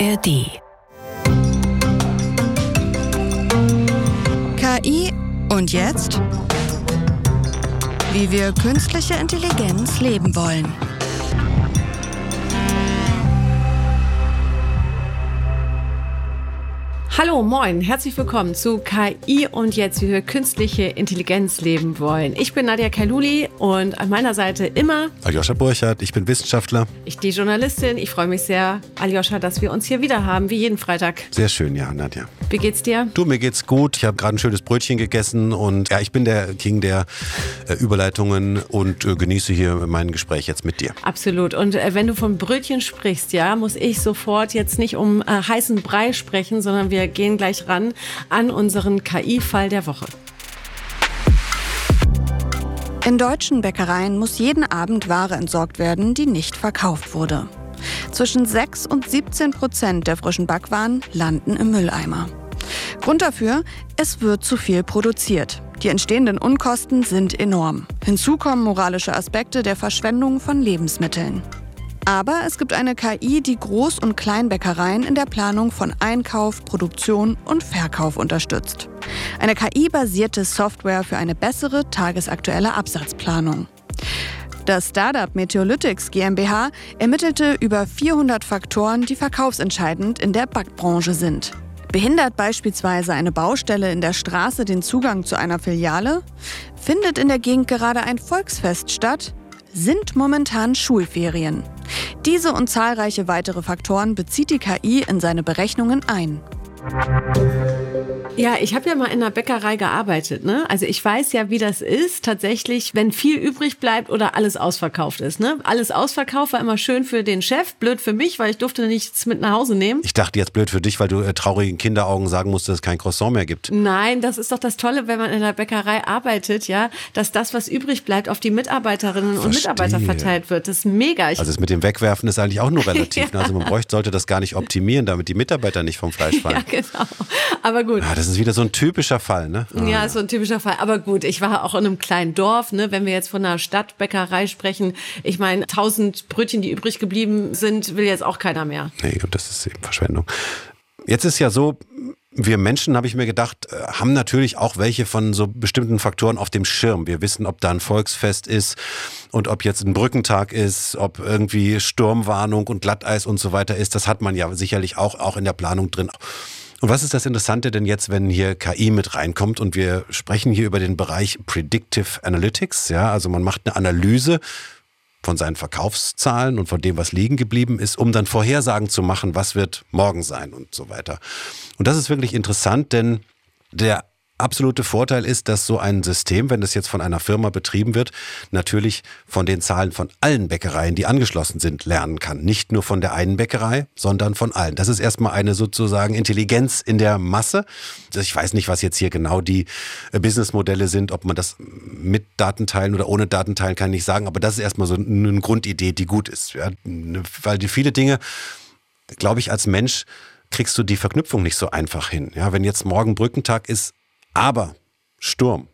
ARD. KI und jetzt? Wie wir künstliche Intelligenz leben wollen. Hallo, moin, herzlich willkommen zu KI und jetzt, wie wir künstliche Intelligenz leben wollen. Ich bin Nadia Kailuli und an meiner Seite immer Aljoscha Burchardt, ich bin Wissenschaftler. Ich die Journalistin. Ich freue mich sehr, Aljoscha, dass wir uns hier wieder haben, wie jeden Freitag. Sehr schön, ja, Nadja. Wie geht's dir? Du, mir geht's gut. Ich habe gerade ein schönes Brötchen gegessen und ja, ich bin der King der äh, Überleitungen und äh, genieße hier mein Gespräch jetzt mit dir. Absolut. Und äh, wenn du von Brötchen sprichst, ja, muss ich sofort jetzt nicht um äh, heißen Brei sprechen, sondern wir gehen gleich ran an unseren KI-Fall der Woche. In deutschen Bäckereien muss jeden Abend Ware entsorgt werden, die nicht verkauft wurde. Zwischen 6 und 17 Prozent der frischen Backwaren landen im Mülleimer. Grund dafür, es wird zu viel produziert. Die entstehenden Unkosten sind enorm. Hinzu kommen moralische Aspekte der Verschwendung von Lebensmitteln. Aber es gibt eine KI, die Groß- und Kleinbäckereien in der Planung von Einkauf, Produktion und Verkauf unterstützt. Eine KI-basierte Software für eine bessere tagesaktuelle Absatzplanung. Das Startup Meteolytics GmbH ermittelte über 400 Faktoren, die verkaufsentscheidend in der Backbranche sind. Behindert beispielsweise eine Baustelle in der Straße den Zugang zu einer Filiale? Findet in der Gegend gerade ein Volksfest statt? Sind momentan Schulferien? Diese und zahlreiche weitere Faktoren bezieht die KI in seine Berechnungen ein. Ja, ich habe ja mal in einer Bäckerei gearbeitet, ne? Also ich weiß ja, wie das ist, tatsächlich, wenn viel übrig bleibt oder alles ausverkauft ist, ne? Alles ausverkauft war immer schön für den Chef, blöd für mich, weil ich durfte nichts mit nach Hause nehmen. Ich dachte jetzt blöd für dich, weil du äh, traurigen Kinderaugen sagen musst, dass es kein Croissant mehr gibt. Nein, das ist doch das Tolle, wenn man in der Bäckerei arbeitet, ja, dass das, was übrig bleibt, auf die Mitarbeiterinnen Verstehe. und Mitarbeiter verteilt wird. Das ist mega. Ich also das mit dem Wegwerfen ist eigentlich auch nur relativ. ja. Ne? Also man bräuchte, sollte das gar nicht optimieren, damit die Mitarbeiter nicht vom Fleisch fallen. Ja, genau. Aber gut. Ah, das ist wieder so ein typischer Fall, ne? Ah, ja, so ein typischer Fall. Aber gut, ich war auch in einem kleinen Dorf, ne? Wenn wir jetzt von einer Stadtbäckerei sprechen, ich meine, tausend Brötchen, die übrig geblieben sind, will jetzt auch keiner mehr. Nee, und das ist eben Verschwendung. Jetzt ist ja so, wir Menschen, habe ich mir gedacht, äh, haben natürlich auch welche von so bestimmten Faktoren auf dem Schirm. Wir wissen, ob da ein Volksfest ist und ob jetzt ein Brückentag ist, ob irgendwie Sturmwarnung und Glatteis und so weiter ist. Das hat man ja sicherlich auch, auch in der Planung drin. Und was ist das Interessante denn jetzt, wenn hier KI mit reinkommt und wir sprechen hier über den Bereich Predictive Analytics, ja, also man macht eine Analyse von seinen Verkaufszahlen und von dem, was liegen geblieben ist, um dann Vorhersagen zu machen, was wird morgen sein und so weiter. Und das ist wirklich interessant, denn der absolute Vorteil ist, dass so ein System, wenn es jetzt von einer Firma betrieben wird, natürlich von den Zahlen von allen Bäckereien, die angeschlossen sind, lernen kann. Nicht nur von der einen Bäckerei, sondern von allen. Das ist erstmal eine sozusagen Intelligenz in der Masse. Ich weiß nicht, was jetzt hier genau die äh, Businessmodelle sind, ob man das mit Datenteilen oder ohne Datenteilen kann ich nicht sagen, aber das ist erstmal so eine Grundidee, die gut ist. Ja? Weil die viele Dinge, glaube ich, als Mensch kriegst du die Verknüpfung nicht so einfach hin. Ja, wenn jetzt morgen Brückentag ist, aber Sturm.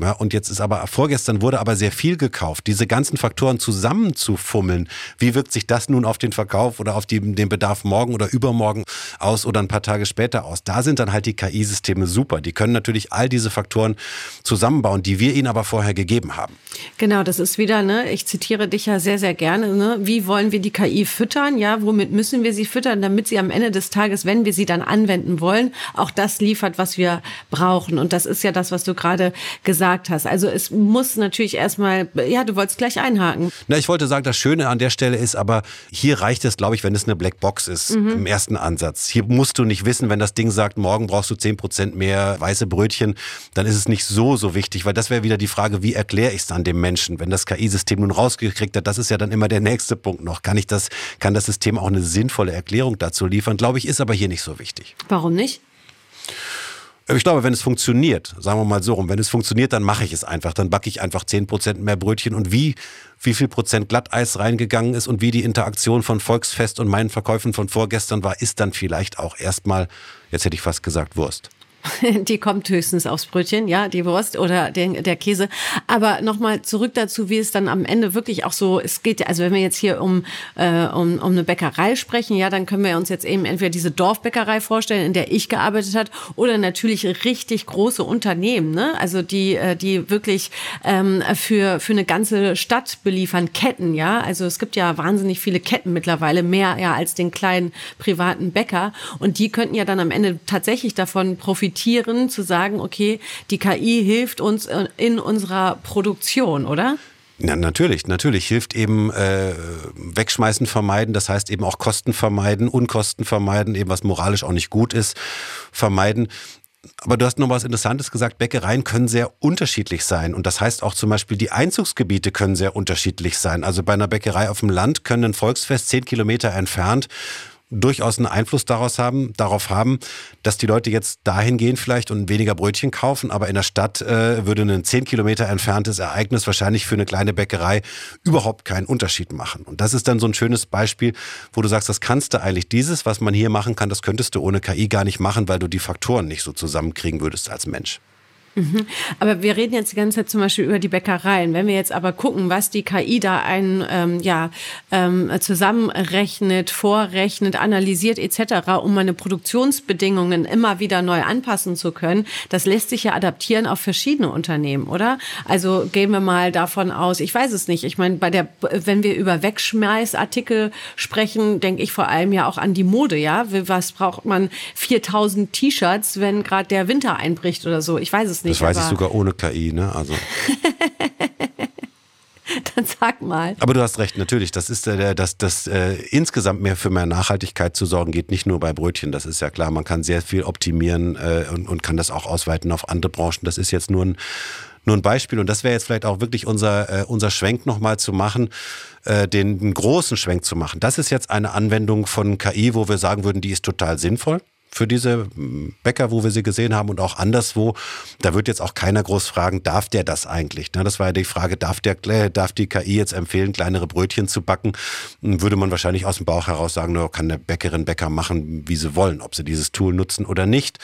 Ja, und jetzt ist aber, vorgestern wurde aber sehr viel gekauft. Diese ganzen Faktoren zusammenzufummeln, wie wirkt sich das nun auf den Verkauf oder auf die, den Bedarf morgen oder übermorgen aus oder ein paar Tage später aus? Da sind dann halt die KI-Systeme super. Die können natürlich all diese Faktoren zusammenbauen, die wir ihnen aber vorher gegeben haben. Genau, das ist wieder, ne, ich zitiere dich ja sehr, sehr gerne, ne? Wie wollen wir die KI füttern? Ja, womit müssen wir sie füttern, damit sie am Ende des Tages, wenn wir sie dann anwenden wollen, auch das liefert, was wir brauchen. Und das ist ja das, was du gerade gesagt gesagt hast. Also es muss natürlich erstmal, ja, du wolltest gleich einhaken. Na, ich wollte sagen, das Schöne an der Stelle ist aber, hier reicht es, glaube ich, wenn es eine Blackbox ist mhm. im ersten Ansatz. Hier musst du nicht wissen, wenn das Ding sagt, morgen brauchst du 10% mehr weiße Brötchen, dann ist es nicht so, so wichtig, weil das wäre wieder die Frage, wie erkläre ich es dann dem Menschen, wenn das KI-System nun rausgekriegt hat, das ist ja dann immer der nächste Punkt noch. Kann ich das, kann das System auch eine sinnvolle Erklärung dazu liefern? Glaube ich, ist aber hier nicht so wichtig. Warum nicht? Ich glaube, wenn es funktioniert, sagen wir mal so rum, wenn es funktioniert, dann mache ich es einfach. Dann backe ich einfach 10% mehr Brötchen und wie, wie viel Prozent Glatteis reingegangen ist und wie die Interaktion von Volksfest und meinen Verkäufen von vorgestern war, ist dann vielleicht auch erstmal, jetzt hätte ich fast gesagt, Wurst. die kommt höchstens aufs Brötchen, ja, die Wurst oder den, der Käse. Aber nochmal zurück dazu, wie es dann am Ende wirklich auch so, es geht, also wenn wir jetzt hier um, äh, um, um eine Bäckerei sprechen, ja, dann können wir uns jetzt eben entweder diese Dorfbäckerei vorstellen, in der ich gearbeitet hat, oder natürlich richtig große Unternehmen, ne? Also die, äh, die wirklich ähm, für, für eine ganze Stadt beliefern, Ketten, ja. Also es gibt ja wahnsinnig viele Ketten mittlerweile, mehr ja als den kleinen privaten Bäcker. Und die könnten ja dann am Ende tatsächlich davon profitieren, zu sagen, okay, die KI hilft uns äh, in unserer Produktion, oder? Ja, natürlich, natürlich hilft eben äh, Wegschmeißen vermeiden, das heißt eben auch Kosten vermeiden, Unkosten vermeiden, eben was moralisch auch nicht gut ist, vermeiden. Aber du hast noch was Interessantes gesagt, Bäckereien können sehr unterschiedlich sein. Und das heißt auch zum Beispiel, die Einzugsgebiete können sehr unterschiedlich sein. Also bei einer Bäckerei auf dem Land können ein Volksfest zehn Kilometer entfernt durchaus einen Einfluss daraus haben, darauf haben, dass die Leute jetzt dahin gehen vielleicht und weniger Brötchen kaufen, aber in der Stadt äh, würde ein zehn Kilometer entferntes Ereignis wahrscheinlich für eine kleine Bäckerei überhaupt keinen Unterschied machen. Und das ist dann so ein schönes Beispiel, wo du sagst, das kannst du eigentlich, dieses, was man hier machen kann, das könntest du ohne KI gar nicht machen, weil du die Faktoren nicht so zusammenkriegen würdest als Mensch. Mhm. Aber wir reden jetzt die ganze Zeit zum Beispiel über die Bäckereien. Wenn wir jetzt aber gucken, was die KI da ein, ähm, ja, ähm, zusammenrechnet, vorrechnet, analysiert etc., um meine Produktionsbedingungen immer wieder neu anpassen zu können, das lässt sich ja adaptieren auf verschiedene Unternehmen, oder? Also gehen wir mal davon aus, ich weiß es nicht. Ich meine, bei der, wenn wir über Wegschmeißartikel sprechen, denke ich vor allem ja auch an die Mode, ja. Was braucht man 4000 T-Shirts, wenn gerade der Winter einbricht oder so? Ich weiß es nicht. Das weiß ich sogar ohne KI, ne? Also. Dann sag mal. Aber du hast recht, natürlich. Das ist äh, dass das äh, insgesamt mehr für mehr Nachhaltigkeit zu sorgen geht, nicht nur bei Brötchen. Das ist ja klar. Man kann sehr viel optimieren äh, und, und kann das auch ausweiten auf andere Branchen. Das ist jetzt nur ein nur ein Beispiel. Und das wäre jetzt vielleicht auch wirklich unser, äh, unser Schwenk nochmal zu machen, äh, den, den großen Schwenk zu machen. Das ist jetzt eine Anwendung von KI, wo wir sagen würden, die ist total sinnvoll für diese Bäcker, wo wir sie gesehen haben und auch anderswo. Da wird jetzt auch keiner groß fragen, darf der das eigentlich? Das war ja die Frage, darf, der, darf die KI jetzt empfehlen, kleinere Brötchen zu backen? Würde man wahrscheinlich aus dem Bauch heraus sagen, nur kann der Bäckerin, Bäcker machen, wie sie wollen, ob sie dieses Tool nutzen oder nicht.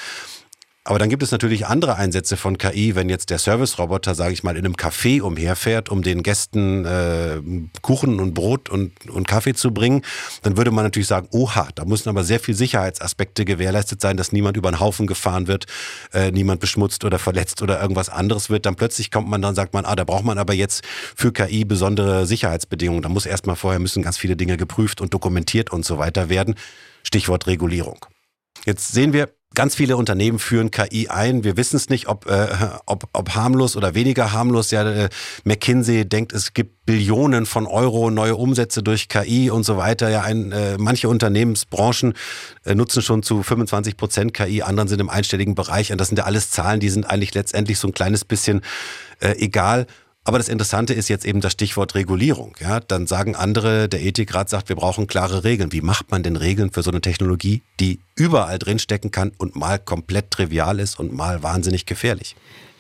Aber dann gibt es natürlich andere Einsätze von KI, wenn jetzt der Service-Roboter, sage ich mal, in einem Café umherfährt, um den Gästen äh, Kuchen und Brot und, und Kaffee zu bringen, dann würde man natürlich sagen, oha, da müssen aber sehr viel Sicherheitsaspekte gewährleistet sein, dass niemand über den Haufen gefahren wird, äh, niemand beschmutzt oder verletzt oder irgendwas anderes wird. Dann plötzlich kommt man dann, sagt man, ah, da braucht man aber jetzt für KI besondere Sicherheitsbedingungen. Da muss erstmal vorher müssen ganz viele Dinge geprüft und dokumentiert und so weiter werden. Stichwort Regulierung. Jetzt sehen wir, Ganz viele Unternehmen führen KI ein. Wir wissen es nicht, ob, äh, ob, ob harmlos oder weniger harmlos. Ja, äh, McKinsey denkt, es gibt Billionen von Euro neue Umsätze durch KI und so weiter. Ja, ein, äh, manche Unternehmensbranchen äh, nutzen schon zu 25 Prozent KI, anderen sind im einstelligen Bereich. Und das sind ja alles Zahlen, die sind eigentlich letztendlich so ein kleines bisschen äh, egal. Aber das Interessante ist jetzt eben das Stichwort Regulierung. Ja, dann sagen andere, der Ethikrat sagt, wir brauchen klare Regeln. Wie macht man denn Regeln für so eine Technologie, die überall drinstecken kann und mal komplett trivial ist und mal wahnsinnig gefährlich?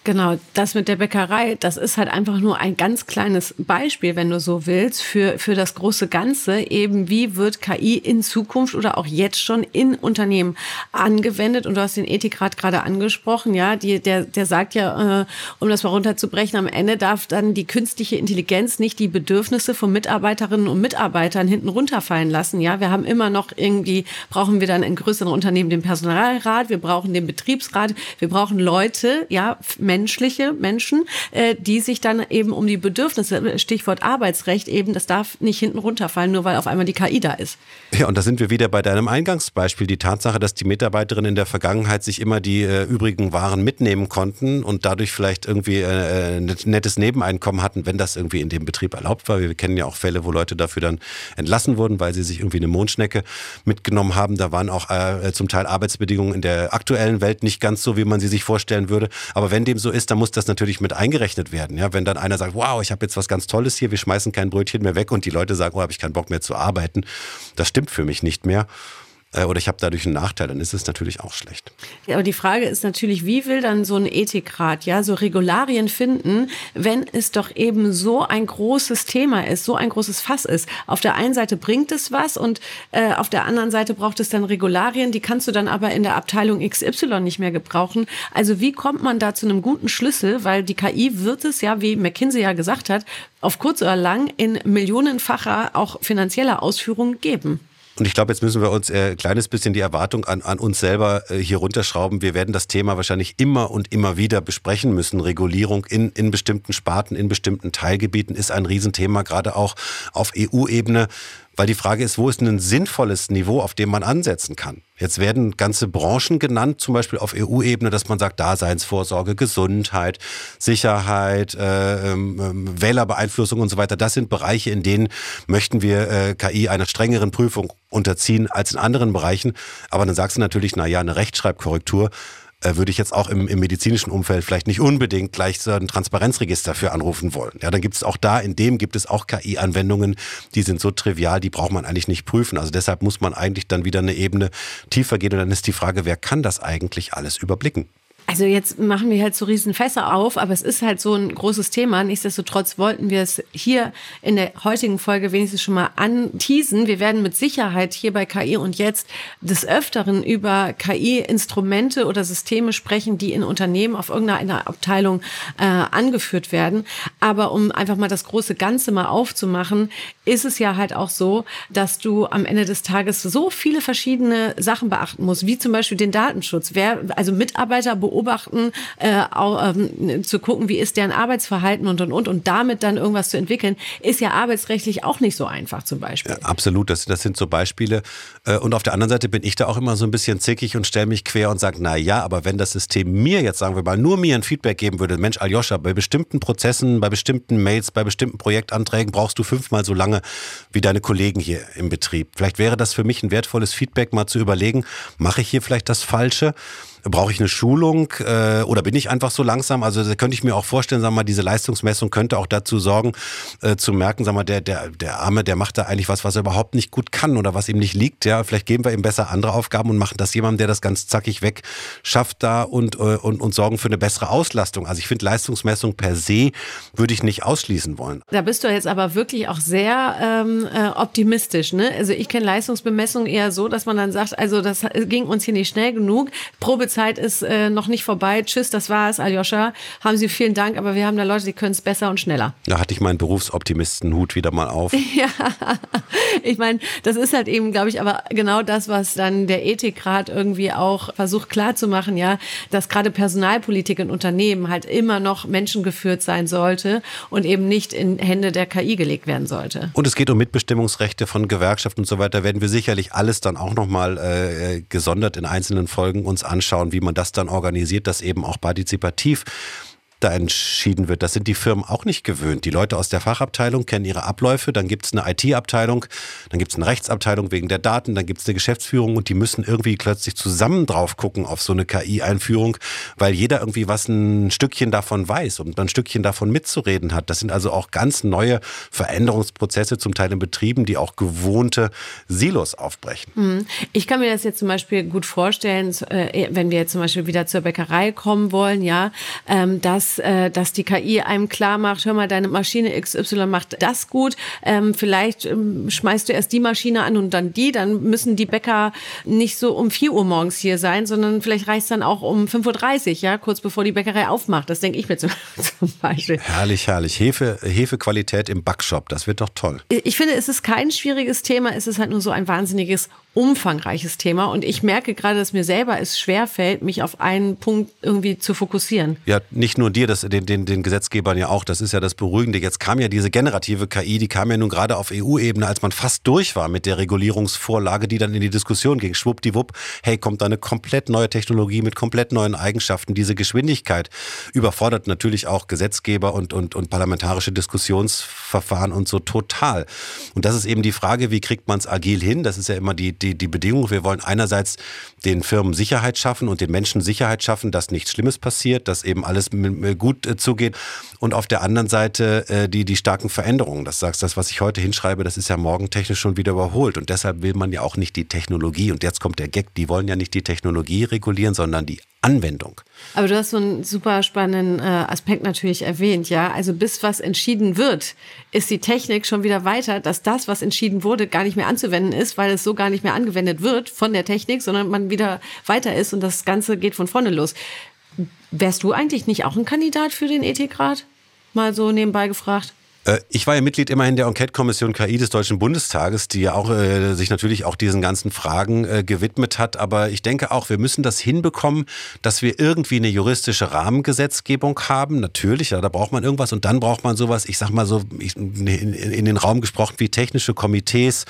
Genau, das mit der Bäckerei, das ist halt einfach nur ein ganz kleines Beispiel, wenn du so willst, für, für das große Ganze. Eben, wie wird KI in Zukunft oder auch jetzt schon in Unternehmen angewendet? Und du hast den Ethikrat gerade angesprochen, ja, die, der, der sagt ja, äh, um das mal runterzubrechen, am Ende darf dann die künstliche Intelligenz nicht die Bedürfnisse von Mitarbeiterinnen und Mitarbeitern hinten runterfallen lassen. Ja, wir haben immer noch irgendwie, brauchen wir dann in größeren Unternehmen den Personalrat, wir brauchen den Betriebsrat, wir brauchen Leute, ja, Menschen, menschliche Menschen, äh, die sich dann eben um die Bedürfnisse, Stichwort Arbeitsrecht eben, das darf nicht hinten runterfallen, nur weil auf einmal die KI da ist. Ja, und da sind wir wieder bei deinem Eingangsbeispiel. Die Tatsache, dass die Mitarbeiterinnen in der Vergangenheit sich immer die äh, übrigen Waren mitnehmen konnten und dadurch vielleicht irgendwie äh, ein nettes Nebeneinkommen hatten, wenn das irgendwie in dem Betrieb erlaubt war. Wir kennen ja auch Fälle, wo Leute dafür dann entlassen wurden, weil sie sich irgendwie eine Mondschnecke mitgenommen haben. Da waren auch äh, zum Teil Arbeitsbedingungen in der aktuellen Welt nicht ganz so, wie man sie sich vorstellen würde. Aber wenn dem so so ist, dann muss das natürlich mit eingerechnet werden. Ja, wenn dann einer sagt, wow, ich habe jetzt was ganz Tolles hier, wir schmeißen kein Brötchen mehr weg und die Leute sagen, oh, habe ich keinen Bock mehr zu arbeiten, das stimmt für mich nicht mehr. Äh, oder ich habe dadurch einen Nachteil, dann ist es natürlich auch schlecht. Ja, aber die Frage ist natürlich, wie will dann so ein Ethikrat ja so Regularien finden, wenn es doch eben so ein großes Thema ist, so ein großes Fass ist. Auf der einen Seite bringt es was und äh, auf der anderen Seite braucht es dann Regularien, die kannst du dann aber in der Abteilung XY nicht mehr gebrauchen. Also wie kommt man da zu einem guten Schlüssel? Weil die KI wird es ja, wie McKinsey ja gesagt hat, auf kurz oder lang in millionenfacher auch finanzieller Ausführung geben. Und ich glaube, jetzt müssen wir uns ein äh, kleines bisschen die Erwartung an, an uns selber äh, hier runterschrauben. Wir werden das Thema wahrscheinlich immer und immer wieder besprechen müssen. Regulierung in, in bestimmten Sparten, in bestimmten Teilgebieten ist ein Riesenthema, gerade auch auf EU-Ebene. Weil die Frage ist, wo ist ein sinnvolles Niveau, auf dem man ansetzen kann? Jetzt werden ganze Branchen genannt, zum Beispiel auf EU-Ebene, dass man sagt, Daseinsvorsorge, Gesundheit, Sicherheit, äh, ähm, Wählerbeeinflussung und so weiter. Das sind Bereiche, in denen möchten wir äh, KI einer strengeren Prüfung unterziehen als in anderen Bereichen. Aber dann sagst du natürlich, na ja, eine Rechtschreibkorrektur äh, würde ich jetzt auch im, im, medizinischen Umfeld vielleicht nicht unbedingt gleich so ein Transparenzregister für anrufen wollen. Ja, dann gibt es auch da, in dem gibt es auch KI-Anwendungen, die sind so trivial, die braucht man eigentlich nicht prüfen. Also deshalb muss man eigentlich dann wieder eine Ebene tiefer gehen und dann ist die Frage, wer kann das eigentlich alles überblicken? Also jetzt machen wir halt so riesen Fässer auf, aber es ist halt so ein großes Thema. Nichtsdestotrotz wollten wir es hier in der heutigen Folge wenigstens schon mal anteasen. Wir werden mit Sicherheit hier bei KI und jetzt des Öfteren über KI-Instrumente oder Systeme sprechen, die in Unternehmen auf irgendeiner Abteilung äh, angeführt werden. Aber um einfach mal das große Ganze mal aufzumachen, ist es ja halt auch so, dass du am Ende des Tages so viele verschiedene Sachen beachten musst, wie zum Beispiel den Datenschutz. Wer, also Mitarbeiter beobachten beobachten, äh, auch, ähm, zu gucken, wie ist deren Arbeitsverhalten und und und und damit dann irgendwas zu entwickeln, ist ja arbeitsrechtlich auch nicht so einfach zum Beispiel. Ja, absolut, das, das sind so Beispiele. Äh, und auf der anderen Seite bin ich da auch immer so ein bisschen zickig und stelle mich quer und sage, na ja, aber wenn das System mir jetzt, sagen wir mal, nur mir ein Feedback geben würde, Mensch, Aljoscha, bei bestimmten Prozessen, bei bestimmten Mails, bei bestimmten Projektanträgen brauchst du fünfmal so lange wie deine Kollegen hier im Betrieb. Vielleicht wäre das für mich ein wertvolles Feedback, mal zu überlegen, mache ich hier vielleicht das Falsche? Brauche ich eine Schulung äh, oder bin ich einfach so langsam? Also da könnte ich mir auch vorstellen, sag mal, diese Leistungsmessung könnte auch dazu sorgen, äh, zu merken, sag mal, der, der, der Arme, der macht da eigentlich was, was er überhaupt nicht gut kann oder was ihm nicht liegt. Ja, vielleicht geben wir ihm besser andere Aufgaben und machen das jemandem, der das ganz zackig weg schafft da und, äh, und, und sorgen für eine bessere Auslastung. Also ich finde Leistungsmessung per se würde ich nicht ausschließen wollen. Da bist du jetzt aber wirklich auch sehr ähm, äh, optimistisch. Ne? Also ich kenne Leistungsbemessung eher so, dass man dann sagt, also das ging uns hier nicht schnell genug. Probezeit Zeit ist äh, noch nicht vorbei. Tschüss, das war's, Aljoscha. Haben Sie vielen Dank, aber wir haben da Leute, die können es besser und schneller. Da hatte ich meinen Berufsoptimistenhut wieder mal auf. ja, ich meine, das ist halt eben, glaube ich, aber genau das, was dann der Ethikrat irgendwie auch versucht klarzumachen, ja, dass gerade Personalpolitik in Unternehmen halt immer noch menschengeführt sein sollte und eben nicht in Hände der KI gelegt werden sollte. Und es geht um Mitbestimmungsrechte von Gewerkschaften und so weiter. Werden wir sicherlich alles dann auch nochmal äh, gesondert in einzelnen Folgen uns anschauen schauen, wie man das dann organisiert, dass eben auch partizipativ da entschieden wird. Das sind die Firmen auch nicht gewöhnt. Die Leute aus der Fachabteilung kennen ihre Abläufe, dann gibt es eine IT-Abteilung, dann gibt es eine Rechtsabteilung wegen der Daten, dann gibt es eine Geschäftsführung und die müssen irgendwie plötzlich zusammen drauf gucken auf so eine KI-Einführung, weil jeder irgendwie was ein Stückchen davon weiß und ein Stückchen davon mitzureden hat. Das sind also auch ganz neue Veränderungsprozesse, zum Teil in Betrieben, die auch gewohnte Silos aufbrechen. Hm. Ich kann mir das jetzt zum Beispiel gut vorstellen, äh, wenn wir jetzt zum Beispiel wieder zur Bäckerei kommen wollen, ja, ähm, dass dass, äh, dass die KI einem klar macht, hör mal, deine Maschine XY macht das gut, ähm, vielleicht ähm, schmeißt du erst die Maschine an und dann die, dann müssen die Bäcker nicht so um 4 Uhr morgens hier sein, sondern vielleicht reicht es dann auch um 5.30 Uhr, ja, kurz bevor die Bäckerei aufmacht. Das denke ich mir zum, zum Beispiel. Herrlich, herrlich. Hefe, Hefequalität im Backshop, das wird doch toll. Ich finde, es ist kein schwieriges Thema, es ist halt nur so ein wahnsinniges umfangreiches Thema und ich merke gerade, dass mir selber es schwerfällt, mich auf einen Punkt irgendwie zu fokussieren. Ja, nicht nur dir, das, den, den, den Gesetzgebern ja auch, das ist ja das Beruhigende. Jetzt kam ja diese generative KI, die kam ja nun gerade auf EU-Ebene, als man fast durch war mit der Regulierungsvorlage, die dann in die Diskussion ging. Schwuppdiwupp, hey, kommt da eine komplett neue Technologie mit komplett neuen Eigenschaften. Diese Geschwindigkeit überfordert natürlich auch Gesetzgeber und, und, und parlamentarische Diskussionsverfahren und so total. Und das ist eben die Frage, wie kriegt man es agil hin? Das ist ja immer die, die die, Bedingung. Wir wollen einerseits den Firmen Sicherheit schaffen und den Menschen Sicherheit schaffen, dass nichts Schlimmes passiert, dass eben alles gut äh, zugeht. Und auf der anderen Seite äh, die, die starken Veränderungen. Das sagst das, was ich heute hinschreibe, das ist ja morgen technisch schon wieder überholt. Und deshalb will man ja auch nicht die Technologie. Und jetzt kommt der Gag, die wollen ja nicht die Technologie regulieren, sondern die Anwendung. Aber du hast so einen super spannenden äh, Aspekt natürlich erwähnt, ja. Also bis was entschieden wird, ist die Technik schon wieder weiter, dass das, was entschieden wurde, gar nicht mehr anzuwenden ist, weil es so gar nicht mehr angewendet wird von der Technik, sondern man wieder weiter ist und das Ganze geht von vorne los. Wärst du eigentlich nicht auch ein Kandidat für den Ethikrat? Mal so nebenbei gefragt. Äh, ich war ja Mitglied immerhin der Enquete-Kommission KI des Deutschen Bundestages, die ja auch äh, sich natürlich auch diesen ganzen Fragen äh, gewidmet hat. Aber ich denke auch, wir müssen das hinbekommen, dass wir irgendwie eine juristische Rahmengesetzgebung haben. Natürlich, ja, da braucht man irgendwas und dann braucht man sowas, ich sag mal so, in, in, den Raum gesprochen, wie technische Komitees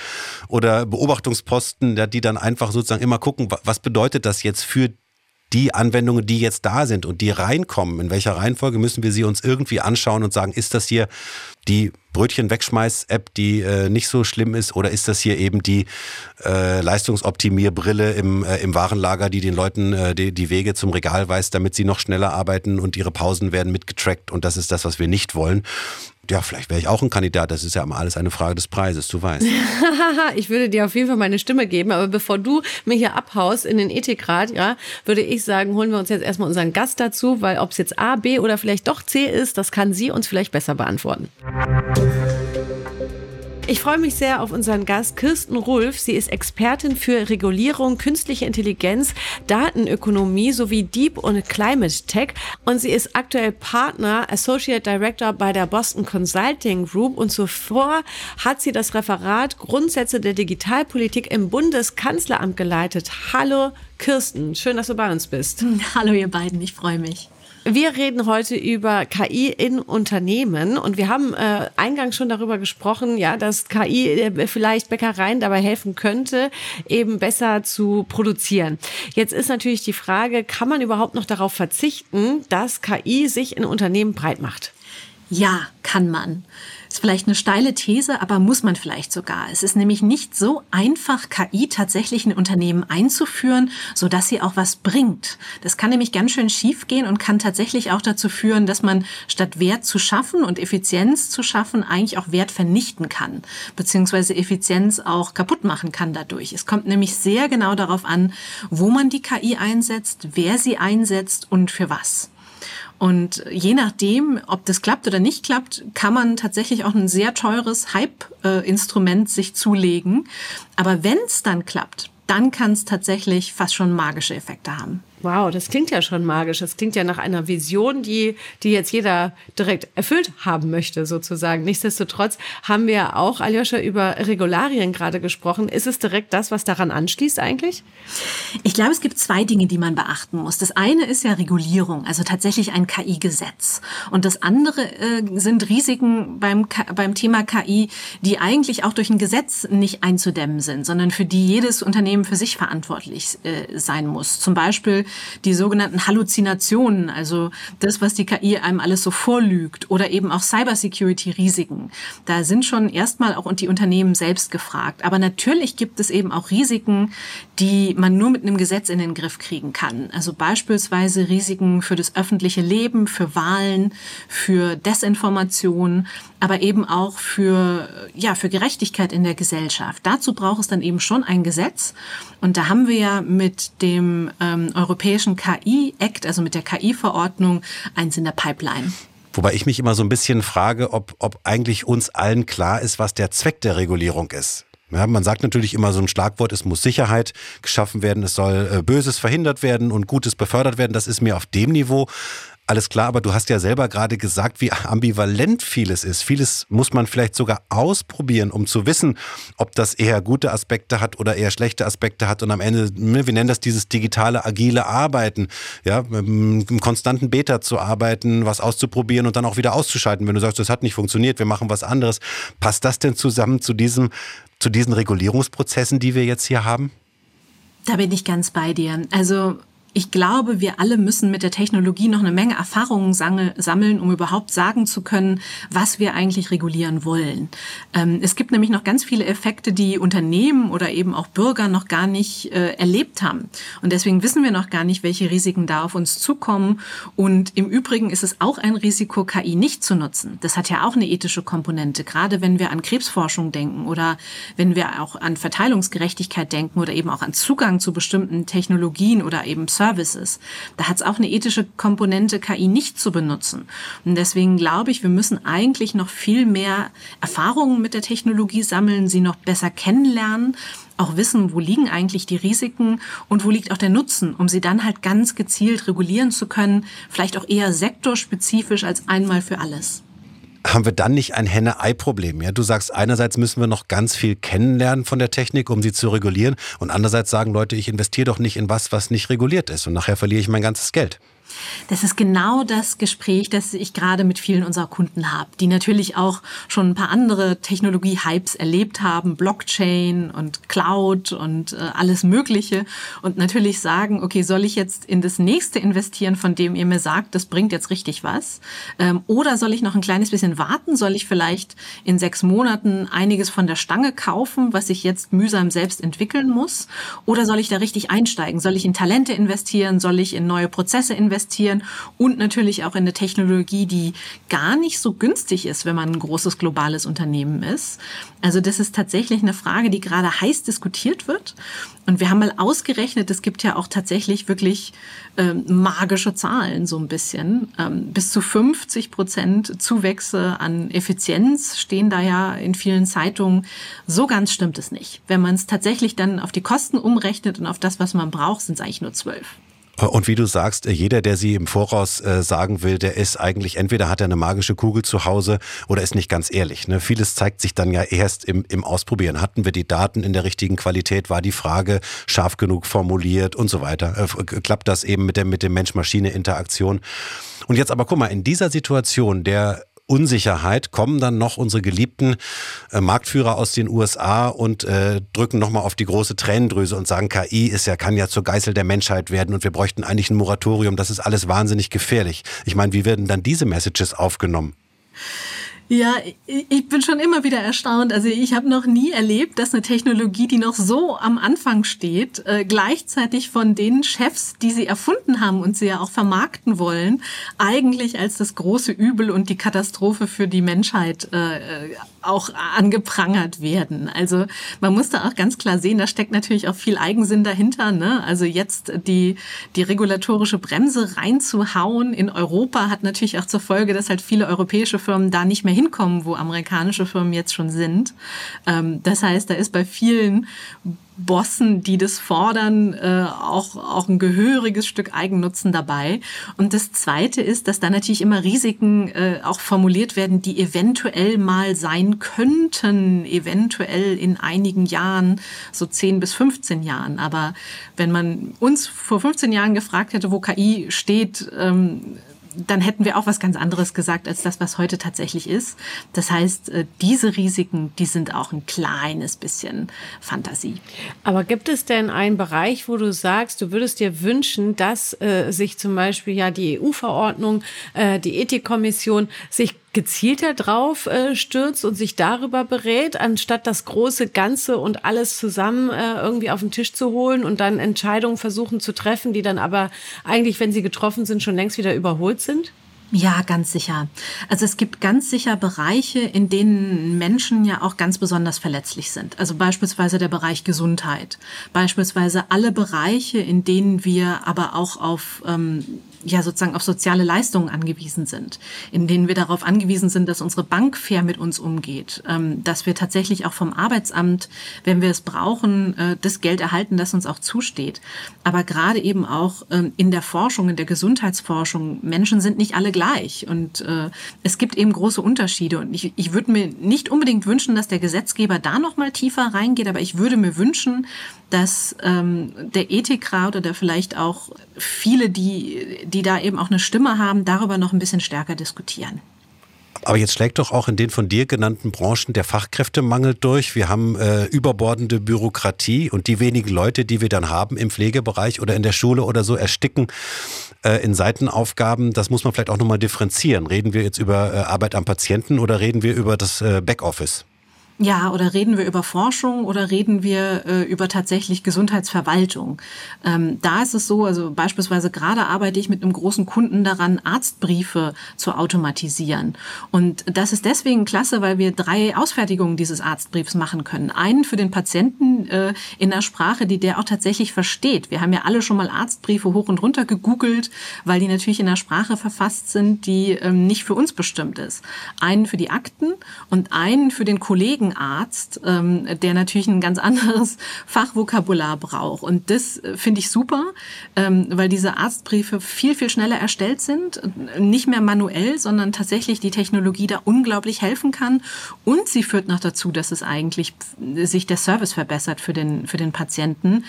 oder Beobachtungsposten, ja, die dann einfach sozusagen immer gucken, was bedeutet das jetzt für die Anwendungen, die jetzt da sind und die reinkommen, in welcher Reihenfolge müssen wir sie uns irgendwie anschauen und sagen, ist das hier die Brötchen-Wegschmeiß-App, die äh, nicht so schlimm ist, oder ist das hier eben die äh, Leistungsoptimierbrille im, äh, im Warenlager, die den Leuten äh, die, die Wege zum Regal weist, damit sie noch schneller arbeiten und ihre Pausen werden mitgetrackt und das ist das, was wir nicht wollen ja, vielleicht wäre ich auch ein Kandidat. Das ist ja immer alles eine Frage des Preises, du weißt. ich würde dir auf jeden Fall meine Stimme geben, aber bevor du mir hier abhaust in den Ethikrat, ja, würde ich sagen, holen wir uns jetzt erstmal unseren Gast dazu, weil ob es jetzt A, B oder vielleicht doch C ist, das kann sie uns vielleicht besser beantworten. Ich freue mich sehr auf unseren Gast Kirsten Rulf. Sie ist Expertin für Regulierung, künstliche Intelligenz, Datenökonomie sowie Deep und Climate Tech und sie ist aktuell Partner, Associate Director bei der Boston Consulting Group und zuvor hat sie das Referat Grundsätze der Digitalpolitik im Bundeskanzleramt geleitet. Hallo Kirsten, schön, dass du bei uns bist. Hallo ihr beiden, ich freue mich. Wir reden heute über KI in Unternehmen und wir haben äh, eingangs schon darüber gesprochen, ja, dass KI äh, vielleicht Bäckereien dabei helfen könnte, eben besser zu produzieren. Jetzt ist natürlich die Frage, kann man überhaupt noch darauf verzichten, dass KI sich in Unternehmen breit macht? Ja, kann man. Ist vielleicht eine steile These, aber muss man vielleicht sogar. Es ist nämlich nicht so einfach, KI tatsächlich in Unternehmen einzuführen, so dass sie auch was bringt. Das kann nämlich ganz schön schief gehen und kann tatsächlich auch dazu führen, dass man statt Wert zu schaffen und Effizienz zu schaffen, eigentlich auch Wert vernichten kann, beziehungsweise Effizienz auch kaputt machen kann dadurch. Es kommt nämlich sehr genau darauf an, wo man die KI einsetzt, wer sie einsetzt und für was. Und je nachdem, ob das klappt oder nicht klappt, kann man tatsächlich auch ein sehr teures Hype-Instrument sich zulegen. Aber wenn es dann klappt, dann kann es tatsächlich fast schon magische Effekte haben. Wow, das klingt ja schon magisch. Das klingt ja nach einer Vision, die, die jetzt jeder direkt erfüllt haben möchte, sozusagen. Nichtsdestotrotz haben wir auch, Aljoscha, über Regularien gerade gesprochen. Ist es direkt das, was daran anschließt eigentlich? Ich glaube, es gibt zwei Dinge, die man beachten muss. Das eine ist ja Regulierung, also tatsächlich ein KI-Gesetz. Und das andere äh, sind Risiken beim, beim Thema KI, die eigentlich auch durch ein Gesetz nicht einzudämmen sind, sondern für die jedes Unternehmen für sich verantwortlich äh, sein muss. Zum Beispiel die sogenannten Halluzinationen, also das, was die KI einem alles so vorlügt oder eben auch Cybersecurity-Risiken. Da sind schon erstmal auch die Unternehmen selbst gefragt. Aber natürlich gibt es eben auch Risiken, die man nur mit einem Gesetz in den Griff kriegen kann. Also beispielsweise Risiken für das öffentliche Leben, für Wahlen, für Desinformation, aber eben auch für, ja, für Gerechtigkeit in der Gesellschaft. Dazu braucht es dann eben schon ein Gesetz. Und da haben wir ja mit dem ähm, Europäischen KI-Act, also mit der KI-Verordnung, eins in der Pipeline. Wobei ich mich immer so ein bisschen frage, ob, ob eigentlich uns allen klar ist, was der Zweck der Regulierung ist. Ja, man sagt natürlich immer so ein Schlagwort, es muss Sicherheit geschaffen werden, es soll äh, Böses verhindert werden und Gutes befördert werden. Das ist mir auf dem Niveau alles klar, aber du hast ja selber gerade gesagt, wie ambivalent vieles ist. Vieles muss man vielleicht sogar ausprobieren, um zu wissen, ob das eher gute Aspekte hat oder eher schlechte Aspekte hat. Und am Ende, ne, wir nennen das dieses digitale, agile Arbeiten, ja, im konstanten Beta zu arbeiten, was auszuprobieren und dann auch wieder auszuschalten. Wenn du sagst, das hat nicht funktioniert, wir machen was anderes. Passt das denn zusammen zu diesem, zu diesen Regulierungsprozessen, die wir jetzt hier haben? Da bin ich ganz bei dir. Also ich glaube, wir alle müssen mit der Technologie noch eine Menge Erfahrungen sammeln, um überhaupt sagen zu können, was wir eigentlich regulieren wollen. Ähm, es gibt nämlich noch ganz viele Effekte, die Unternehmen oder eben auch Bürger noch gar nicht äh, erlebt haben. Und deswegen wissen wir noch gar nicht, welche Risiken da auf uns zukommen. Und im Übrigen ist es auch ein Risiko, KI nicht zu nutzen. Das hat ja auch eine ethische Komponente, gerade wenn wir an Krebsforschung denken oder wenn wir auch an Verteilungsgerechtigkeit denken oder eben auch an Zugang zu bestimmten Technologien oder eben Services. Da hat es auch eine ethische Komponente, KI nicht zu benutzen. Und deswegen glaube ich, wir müssen eigentlich noch viel mehr Erfahrungen mit der Technologie sammeln, sie noch besser kennenlernen auch wissen, wo liegen eigentlich die Risiken und wo liegt auch der Nutzen, um sie dann halt ganz gezielt regulieren zu können, vielleicht auch eher sektorspezifisch als einmal für alles haben wir dann nicht ein Henne-Ei-Problem? Ja, du sagst, einerseits müssen wir noch ganz viel kennenlernen von der Technik, um sie zu regulieren. Und andererseits sagen Leute, ich investiere doch nicht in was, was nicht reguliert ist. Und nachher verliere ich mein ganzes Geld. Das ist genau das Gespräch, das ich gerade mit vielen unserer Kunden habe, die natürlich auch schon ein paar andere Technologie-Hypes erlebt haben, Blockchain und Cloud und äh, alles Mögliche und natürlich sagen, okay, soll ich jetzt in das nächste investieren, von dem ihr mir sagt, das bringt jetzt richtig was? Ähm, oder soll ich noch ein kleines bisschen warten? Soll ich vielleicht in sechs Monaten einiges von der Stange kaufen, was ich jetzt mühsam selbst entwickeln muss? Oder soll ich da richtig einsteigen? Soll ich in Talente investieren? Soll ich in neue Prozesse investieren? Investieren und natürlich auch in eine Technologie, die gar nicht so günstig ist, wenn man ein großes globales Unternehmen ist. Also das ist tatsächlich eine Frage, die gerade heiß diskutiert wird. Und wir haben mal ausgerechnet, es gibt ja auch tatsächlich wirklich ähm, magische Zahlen so ein bisschen. Ähm, bis zu 50 Prozent Zuwächse an Effizienz stehen da ja in vielen Zeitungen. So ganz stimmt es nicht. Wenn man es tatsächlich dann auf die Kosten umrechnet und auf das, was man braucht, sind es eigentlich nur zwölf. Und wie du sagst, jeder, der sie im Voraus äh, sagen will, der ist eigentlich, entweder hat er eine magische Kugel zu Hause oder ist nicht ganz ehrlich. Ne? Vieles zeigt sich dann ja erst im, im Ausprobieren. Hatten wir die Daten in der richtigen Qualität? War die Frage scharf genug formuliert und so weiter? Äh, klappt das eben mit der, mit dem Mensch-Maschine-Interaktion? Und jetzt aber guck mal, in dieser Situation der Unsicherheit kommen dann noch unsere geliebten äh, Marktführer aus den USA und äh, drücken nochmal auf die große Tränendrüse und sagen, KI ist ja, kann ja zur Geißel der Menschheit werden und wir bräuchten eigentlich ein Moratorium, das ist alles wahnsinnig gefährlich. Ich meine, wie werden dann diese Messages aufgenommen? Ja, ich bin schon immer wieder erstaunt. Also ich habe noch nie erlebt, dass eine Technologie, die noch so am Anfang steht, äh, gleichzeitig von den Chefs, die sie erfunden haben und sie ja auch vermarkten wollen, eigentlich als das große Übel und die Katastrophe für die Menschheit äh, auch angeprangert werden. Also man muss da auch ganz klar sehen, da steckt natürlich auch viel Eigensinn dahinter. Ne? Also jetzt die, die regulatorische Bremse reinzuhauen in Europa hat natürlich auch zur Folge, dass halt viele europäische Firmen da nicht mehr hinkommen, wo amerikanische Firmen jetzt schon sind. Ähm, das heißt, da ist bei vielen Bossen, die das fordern, äh, auch, auch ein gehöriges Stück Eigennutzen dabei. Und das Zweite ist, dass da natürlich immer Risiken äh, auch formuliert werden, die eventuell mal sein könnten, eventuell in einigen Jahren, so 10 bis 15 Jahren. Aber wenn man uns vor 15 Jahren gefragt hätte, wo KI steht, ähm, dann hätten wir auch was ganz anderes gesagt als das, was heute tatsächlich ist. Das heißt, äh, diese Risiken, die sind auch ein kleines bisschen Fantasie. Aber gibt es denn einen Bereich, wo du sagst, du würdest dir wünschen, dass äh, sich zum Beispiel ja die EU-Verordnung, äh, die Ethikkommission sich gezielter drauf äh, stürzt und sich darüber berät, anstatt das große Ganze und alles zusammen äh, irgendwie auf den Tisch zu holen und dann Entscheidungen versuchen zu treffen, die dann aber eigentlich, wenn sie getroffen sind, schon längst wieder überholt sind? Ja, ganz sicher. Also es gibt ganz sicher Bereiche, in denen Menschen ja auch ganz besonders verletzlich sind. Also beispielsweise der Bereich Gesundheit, beispielsweise alle Bereiche, in denen wir aber auch auf ähm, ja sozusagen auf soziale Leistungen angewiesen sind, in denen wir darauf angewiesen sind, dass unsere Bank fair mit uns umgeht, ähm, dass wir tatsächlich auch vom Arbeitsamt, wenn wir es brauchen, äh, das Geld erhalten, das uns auch zusteht. Aber gerade eben auch ähm, in der Forschung, in der Gesundheitsforschung, Menschen sind nicht alle gleich und äh, es gibt eben große Unterschiede und ich, ich würde mir nicht unbedingt wünschen, dass der Gesetzgeber da noch mal tiefer reingeht, aber ich würde mir wünschen, dass ähm, der Ethikrat oder vielleicht auch viele, die, die da eben auch eine Stimme haben, darüber noch ein bisschen stärker diskutieren. Aber jetzt schlägt doch auch in den von dir genannten Branchen der Fachkräftemangel durch. Wir haben äh, überbordende Bürokratie und die wenigen Leute, die wir dann haben im Pflegebereich oder in der Schule oder so, ersticken äh, in Seitenaufgaben. Das muss man vielleicht auch nochmal differenzieren. Reden wir jetzt über äh, Arbeit am Patienten oder reden wir über das äh, Backoffice? Ja, oder reden wir über Forschung oder reden wir äh, über tatsächlich Gesundheitsverwaltung? Ähm, da ist es so, also beispielsweise gerade arbeite ich mit einem großen Kunden daran, Arztbriefe zu automatisieren. Und das ist deswegen klasse, weil wir drei Ausfertigungen dieses Arztbriefs machen können. Einen für den Patienten äh, in der Sprache, die der auch tatsächlich versteht. Wir haben ja alle schon mal Arztbriefe hoch und runter gegoogelt, weil die natürlich in der Sprache verfasst sind, die ähm, nicht für uns bestimmt ist. Einen für die Akten und einen für den Kollegen, Arzt, ähm, der natürlich ein ganz anderes Fachvokabular braucht. Und das äh, finde ich super, ähm, weil diese Arztbriefe viel, viel schneller erstellt sind. Nicht mehr manuell, sondern tatsächlich die Technologie da unglaublich helfen kann. Und sie führt noch dazu, dass es eigentlich sich der Service verbessert für den, für den Patienten.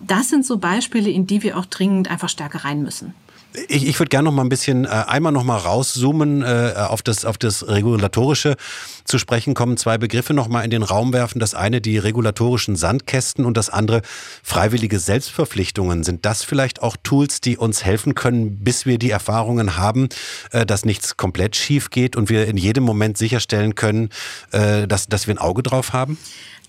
Das sind so Beispiele, in die wir auch dringend einfach stärker rein müssen. Ich, ich würde gerne noch mal ein bisschen äh, einmal noch mal rauszoomen äh, auf das auf das regulatorische zu sprechen kommen. Zwei Begriffe noch mal in den Raum werfen. Das eine die regulatorischen Sandkästen und das andere freiwillige Selbstverpflichtungen. Sind das vielleicht auch Tools, die uns helfen können, bis wir die Erfahrungen haben, äh, dass nichts komplett schief geht und wir in jedem Moment sicherstellen können, äh, dass dass wir ein Auge drauf haben?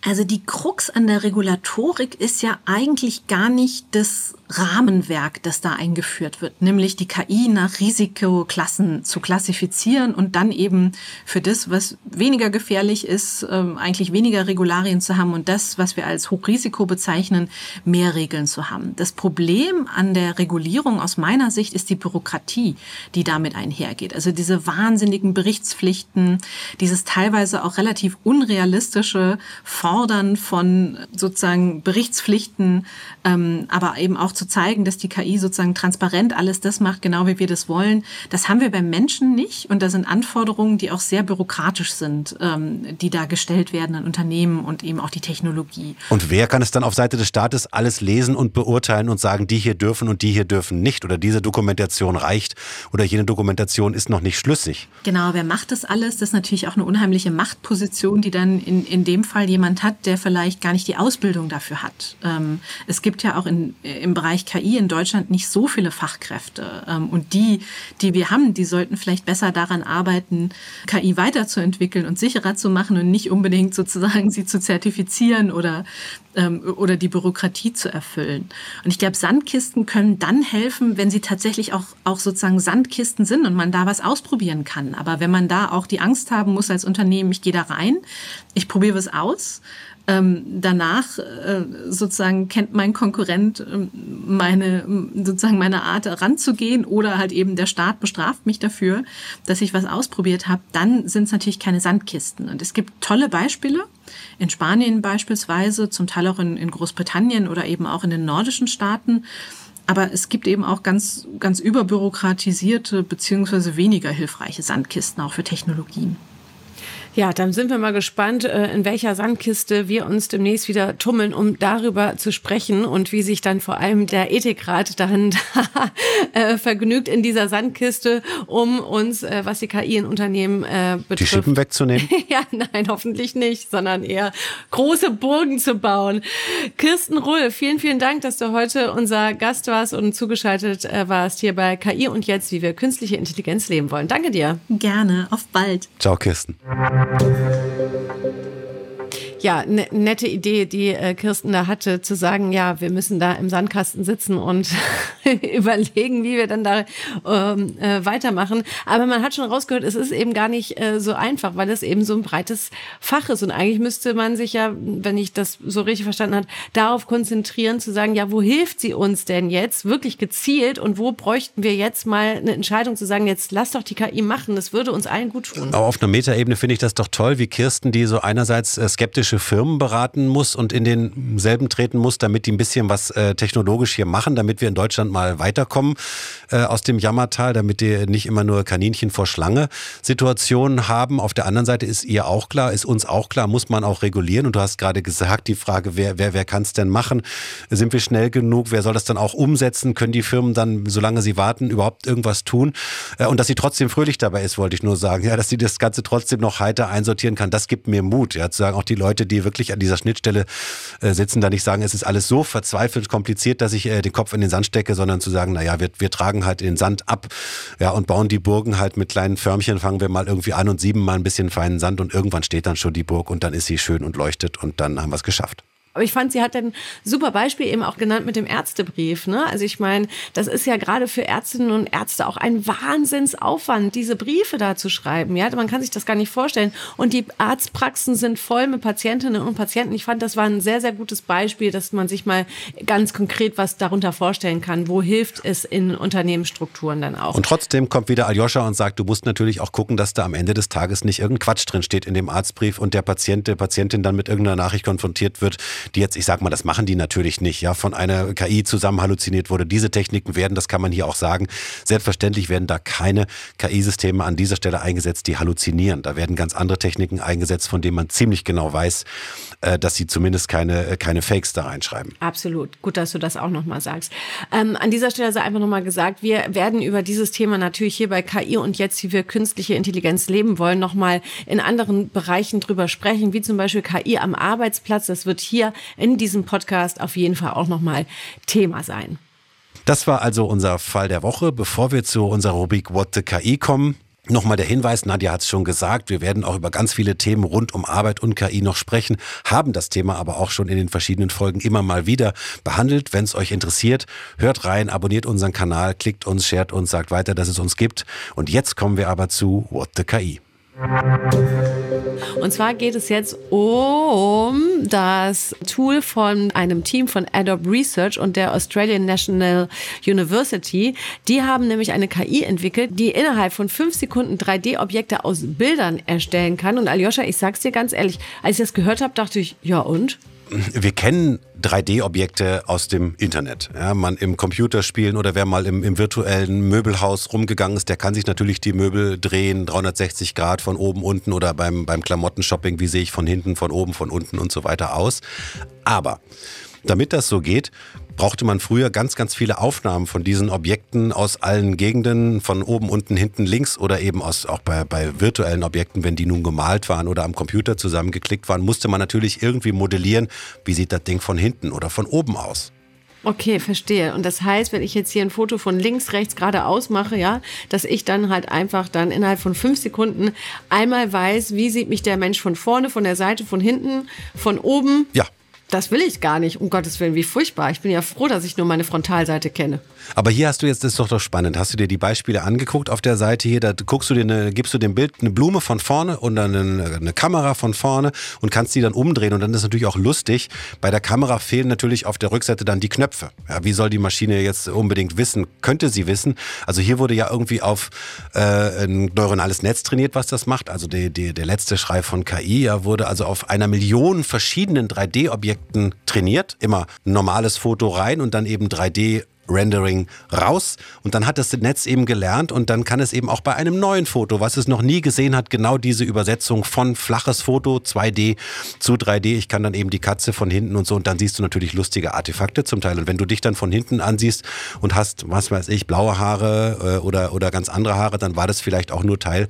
Also die Krux an der Regulatorik ist ja eigentlich gar nicht das Rahmenwerk, das da eingeführt wird, nämlich die KI nach Risikoklassen zu klassifizieren und dann eben für das, was weniger gefährlich ist, ähm, eigentlich weniger Regularien zu haben und das, was wir als Hochrisiko bezeichnen, mehr Regeln zu haben. Das Problem an der Regulierung aus meiner Sicht ist die Bürokratie, die damit einhergeht. Also diese wahnsinnigen Berichtspflichten, dieses teilweise auch relativ unrealistische Fordern von sozusagen Berichtspflichten, ähm, aber eben auch zu zeigen, dass die KI sozusagen transparent alles das macht, genau wie wir das wollen. Das haben wir beim Menschen nicht. Und da sind Anforderungen, die auch sehr bürokratisch sind, ähm, die da gestellt werden an Unternehmen und eben auch die Technologie. Und wer kann es dann auf Seite des Staates alles lesen und beurteilen und sagen, die hier dürfen und die hier dürfen nicht? Oder diese Dokumentation reicht oder jene Dokumentation ist noch nicht schlüssig? Genau, wer macht das alles? Das ist natürlich auch eine unheimliche Machtposition, die dann in, in dem Fall jemand hat, der vielleicht gar nicht die Ausbildung dafür hat. Ähm, es gibt ja auch in, im Bereich Bereich KI in Deutschland nicht so viele Fachkräfte. Ähm, und die, die wir haben, die sollten vielleicht besser daran arbeiten, KI weiterzuentwickeln und sicherer zu machen und nicht unbedingt sozusagen sie zu zertifizieren oder, ähm, oder die Bürokratie zu erfüllen. Und ich glaube, Sandkisten können dann helfen, wenn sie tatsächlich auch, auch sozusagen Sandkisten sind und man da was ausprobieren kann. Aber wenn man da auch die Angst haben muss als Unternehmen, ich gehe da rein, ich probiere was aus, ähm, danach äh, sozusagen kennt mein Konkurrent äh, meine sozusagen meine Art ranzugehen oder halt eben der Staat bestraft mich dafür, dass ich was ausprobiert habe, dann sind es natürlich keine Sandkisten. Und es gibt tolle Beispiele. In Spanien beispielsweise, zum Teil auch in, in Großbritannien oder eben auch in den nordischen Staaten. Aber es gibt eben auch ganz, ganz überbürokratisierte beziehungsweise weniger hilfreiche Sandkisten auch für Technologien. Ja, dann sind wir mal gespannt, äh, in welcher Sandkiste wir uns demnächst wieder tummeln, um darüber zu sprechen und wie sich dann vor allem der Ethikrat dann äh, vergnügt in dieser Sandkiste, um uns, äh, was die KI in Unternehmen betrifft. Die Schippen wegzunehmen? ja, nein, hoffentlich nicht, sondern eher große Burgen zu bauen. Kirsten Rull, vielen, vielen Dank, dass du heute unser Gast warst und zugeschaltet warst hier bei KI und jetzt, wie wir künstliche Intelligenz leben wollen. Danke dir. Gerne, auf bald. Ciao, Kirsten. Thank you. Ja, ne, nette Idee, die äh, Kirsten da hatte, zu sagen, ja, wir müssen da im Sandkasten sitzen und überlegen, wie wir dann da ähm, äh, weitermachen. Aber man hat schon rausgehört, es ist eben gar nicht äh, so einfach, weil es eben so ein breites Fach ist. Und eigentlich müsste man sich ja, wenn ich das so richtig verstanden habe, darauf konzentrieren, zu sagen, ja, wo hilft sie uns denn jetzt wirklich gezielt und wo bräuchten wir jetzt mal eine Entscheidung zu sagen, jetzt lass doch die KI machen, das würde uns allen gut tun. Aber auf einer Metaebene finde ich das doch toll, wie Kirsten, die so einerseits äh, skeptisch ausländische Firmen beraten muss und in denselben treten muss, damit die ein bisschen was äh, technologisch hier machen, damit wir in Deutschland mal weiterkommen äh, aus dem Jammertal, damit die nicht immer nur Kaninchen vor Schlange Situationen haben. Auf der anderen Seite ist ihr auch klar, ist uns auch klar, muss man auch regulieren. Und du hast gerade gesagt, die Frage, wer, wer, wer kann es denn machen? Sind wir schnell genug? Wer soll das dann auch umsetzen? Können die Firmen dann, solange sie warten, überhaupt irgendwas tun? Äh, und dass sie trotzdem fröhlich dabei ist, wollte ich nur sagen. Ja, dass sie das Ganze trotzdem noch heiter einsortieren kann, das gibt mir Mut. Ja, zu sagen, auch die Leute, die wirklich an dieser Schnittstelle äh, sitzen, da nicht sagen, es ist alles so verzweifelt kompliziert, dass ich äh, den Kopf in den Sand stecke, sondern zu sagen, naja, wir, wir tragen halt den Sand ab ja, und bauen die Burgen halt mit kleinen Förmchen, fangen wir mal irgendwie an und sieben mal ein bisschen feinen Sand und irgendwann steht dann schon die Burg und dann ist sie schön und leuchtet und dann haben wir es geschafft. Aber ich fand, sie hat ein super Beispiel eben auch genannt mit dem Ärztebrief. Ne? Also ich meine, das ist ja gerade für Ärztinnen und Ärzte auch ein Wahnsinnsaufwand, diese Briefe da zu schreiben. Ja, man kann sich das gar nicht vorstellen. Und die Arztpraxen sind voll mit Patientinnen und Patienten. Ich fand, das war ein sehr, sehr gutes Beispiel, dass man sich mal ganz konkret was darunter vorstellen kann. Wo hilft es in Unternehmensstrukturen dann auch? Und trotzdem kommt wieder Aljoscha und sagt, du musst natürlich auch gucken, dass da am Ende des Tages nicht irgendein Quatsch drin steht in dem Arztbrief und der Patient, der Patientin dann mit irgendeiner Nachricht konfrontiert wird, die jetzt, ich sag mal, das machen die natürlich nicht, ja, von einer KI zusammen halluziniert wurde. Diese Techniken werden, das kann man hier auch sagen, selbstverständlich werden da keine KI-Systeme an dieser Stelle eingesetzt, die halluzinieren. Da werden ganz andere Techniken eingesetzt, von denen man ziemlich genau weiß, äh, dass sie zumindest keine, äh, keine Fakes da reinschreiben. Absolut. Gut, dass du das auch nochmal sagst. Ähm, an dieser Stelle sei einfach nochmal gesagt, wir werden über dieses Thema natürlich hier bei KI und jetzt, wie wir künstliche Intelligenz leben wollen, nochmal in anderen Bereichen drüber sprechen, wie zum Beispiel KI am Arbeitsplatz. Das wird hier in diesem Podcast auf jeden Fall auch nochmal Thema sein. Das war also unser Fall der Woche. Bevor wir zu unserer Rubrik What the KI kommen, Nochmal der Hinweis, Nadja hat es schon gesagt, wir werden auch über ganz viele Themen rund um Arbeit und KI noch sprechen, haben das Thema aber auch schon in den verschiedenen Folgen immer mal wieder behandelt. Wenn es euch interessiert, hört rein, abonniert unseren Kanal, klickt uns, shared uns, sagt weiter, dass es uns gibt. Und jetzt kommen wir aber zu What the KI. Und zwar geht es jetzt um das Tool von einem Team von Adobe Research und der Australian National University. Die haben nämlich eine KI entwickelt, die innerhalb von fünf Sekunden 3D-Objekte aus Bildern erstellen kann. Und Aljoscha, ich sag's dir ganz ehrlich, als ich das gehört habe, dachte ich, ja und? Wir kennen 3D-Objekte aus dem Internet. Ja, man im Computerspielen oder wer mal im, im, virtuellen Möbelhaus rumgegangen ist, der kann sich natürlich die Möbel drehen, 360 Grad von oben, unten oder beim, beim Klamottenshopping, wie sehe ich von hinten, von oben, von unten und so weiter aus. Aber damit das so geht, brauchte man früher ganz, ganz viele Aufnahmen von diesen Objekten aus allen Gegenden, von oben, unten, hinten, links oder eben aus, auch bei, bei virtuellen Objekten, wenn die nun gemalt waren oder am Computer zusammengeklickt waren, musste man natürlich irgendwie modellieren, wie sieht das Ding von hinten oder von oben aus. Okay, verstehe. Und das heißt, wenn ich jetzt hier ein Foto von links, rechts, geradeaus mache, ja, dass ich dann halt einfach dann innerhalb von fünf Sekunden einmal weiß, wie sieht mich der Mensch von vorne, von der Seite, von hinten, von oben. Ja, das will ich gar nicht. Um Gottes Willen, wie furchtbar. Ich bin ja froh, dass ich nur meine Frontalseite kenne. Aber hier hast du jetzt, das ist doch doch spannend. Hast du dir die Beispiele angeguckt auf der Seite hier? Da guckst du dir eine, gibst du dem Bild eine Blume von vorne und dann eine, eine Kamera von vorne und kannst die dann umdrehen. Und dann ist natürlich auch lustig. Bei der Kamera fehlen natürlich auf der Rückseite dann die Knöpfe. Ja, wie soll die Maschine jetzt unbedingt wissen? Könnte sie wissen? Also hier wurde ja irgendwie auf äh, ein neuronales Netz trainiert, was das macht. Also die, die, der letzte Schrei von KI ja, wurde also auf einer Million verschiedenen 3D-Objekten Objekten trainiert. Immer ein normales Foto rein und dann eben 3D Rendering raus und dann hat das Netz eben gelernt und dann kann es eben auch bei einem neuen Foto, was es noch nie gesehen hat, genau diese Übersetzung von flaches Foto 2D zu 3D. Ich kann dann eben die Katze von hinten und so und dann siehst du natürlich lustige Artefakte zum Teil und wenn du dich dann von hinten ansiehst und hast, was weiß ich, blaue Haare äh, oder, oder ganz andere Haare, dann war das vielleicht auch nur Teil,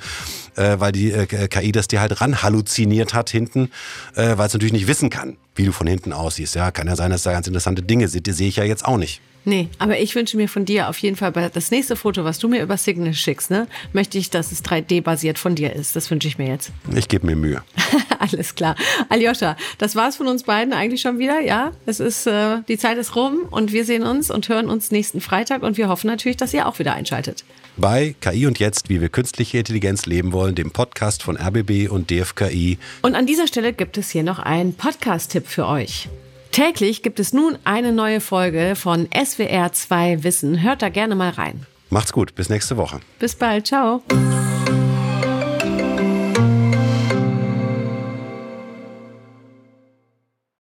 äh, weil die äh, KI das dir halt ran halluziniert hat hinten, äh, weil es natürlich nicht wissen kann, wie du von hinten aussiehst. Ja, kann ja sein, dass da ganz interessante Dinge sind, die sehe ich ja jetzt auch nicht. Nee, aber ich wünsche mir von dir auf jeden Fall das nächste Foto, was du mir über Signal schickst, ne, möchte ich, dass es 3D-basiert von dir ist. Das wünsche ich mir jetzt. Ich gebe mir Mühe. Alles klar. Aljoscha, das war's von uns beiden eigentlich schon wieder, ja? Es ist, äh, die Zeit ist rum und wir sehen uns und hören uns nächsten Freitag und wir hoffen natürlich, dass ihr auch wieder einschaltet. Bei KI und Jetzt, wie wir künstliche Intelligenz leben wollen, dem Podcast von RBB und DFKI. Und an dieser Stelle gibt es hier noch einen Podcast-Tipp für euch. Täglich gibt es nun eine neue Folge von SWR 2 Wissen. Hört da gerne mal rein. Macht's gut, bis nächste Woche. Bis bald, ciao.